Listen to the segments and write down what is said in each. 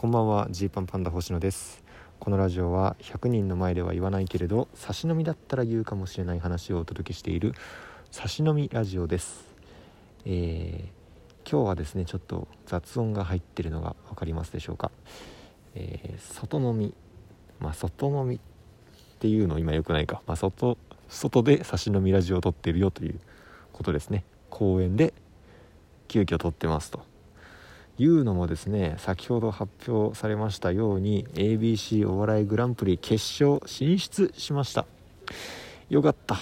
こんばんはジーパンパンダ星野です。このラジオは100人の前では言わないけれど差し飲みだったら言うかもしれない話をお届けしている差し飲みラジオです。えー、今日はですねちょっと雑音が入ってるのが分かりますでしょうか、えー、外飲み。まあ外飲みっていうの今良くないか、まあ、外外で差し飲みラジオを撮ってるよということですね。公園で急遽撮ってますと。いうのもですね先ほど発表されましたように ABC お笑いグランプリ決勝進出しました。よかった。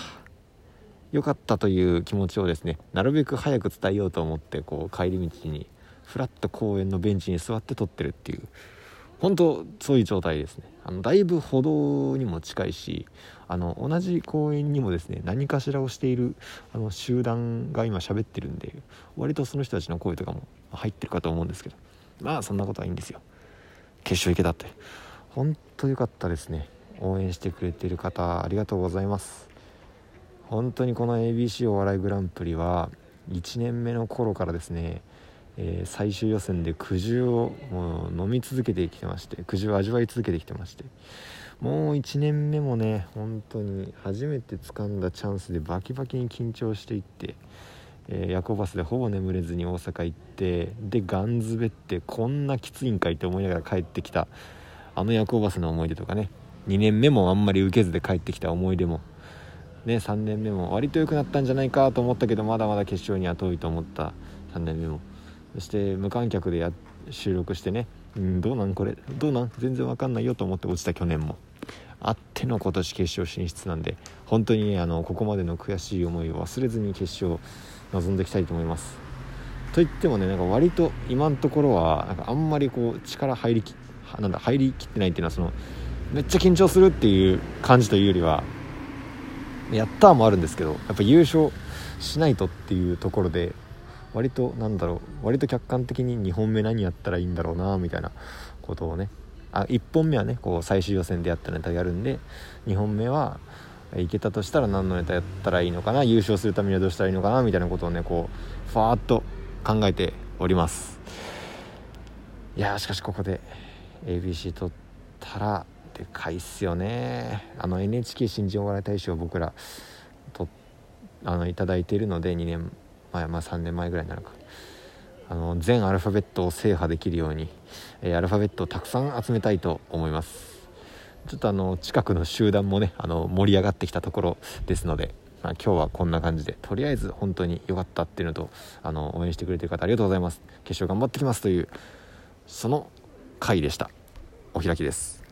よかったという気持ちをですねなるべく早く伝えようと思ってこう帰り道にふらっと公園のベンチに座って撮ってるっていう本当そういう状態ですね。あのだいぶ歩道にも近いしあの同じ公園にもですね何かしらをしているあの集団が今喋ってるんで割とその人たちの声とかも入ってるかと思うんですけどまあそんなことはいいんですよ。決勝行けたって。本当良かったですね。応援してくれてる方ありがとうございます。本当にこの ABC お笑いグランプリは1年目の頃からですねえー、最終予選で苦渋を飲み続けてきてまして苦渋を味わい続けてきてましてもう1年目もね本当に初めて掴んだチャンスでバキバキに緊張していって、えー、夜行バスでほぼ眠れずに大阪行ってでガンズベってこんなきついんかいって思いながら帰ってきたあの夜行バスの思い出とかね2年目もあんまり受けずで帰ってきた思い出もね3年目も割と良くなったんじゃないかと思ったけどまだまだ決勝には遠いと思った3年目も。そして無観客でや収録してね。うんどうなんこれ。どうなん？全然わかんないよと思って落ちた去年も。あっての今年決勝進出なんで本当に、ねあのここまでの悔しい思いを忘れずに決勝臨んでいきたいと思います。といってもねなんか割と今のところはなんかあんまりこう力入りきなんだ入りきってないっていうのはそのめっちゃ緊張するっていう感じというよりはやったーもあるんですけどやっぱ優勝しないとっていうところで割となんだろう割と客観的に2本目何やったらいいんだろうなみたいなことをね。あ1本目はねこう最終予選でやったネタやるんで2本目はいけたとしたら何のネタやったらいいのかな優勝するためにはどうしたらいいのかなみたいなことをねこうファーッと考えております。いやしかしここで ABC 取ったらでかいっすよね。あの NHK 新人お笑い大賞を僕らとあのいただいているので2年前まあ3年前ぐらいになるか。あの全アルファベットを制覇できるように、えー、アルファベットをたくさん集めたいと思います。ちょっとあの近くの集団もねあの盛り上がってきたところですので、まあ、今日はこんな感じでとりあえず本当に良かったっていうのとあの応援してくれてる方ありがとうございます。決勝頑張ってきますというその回でした。お開きです。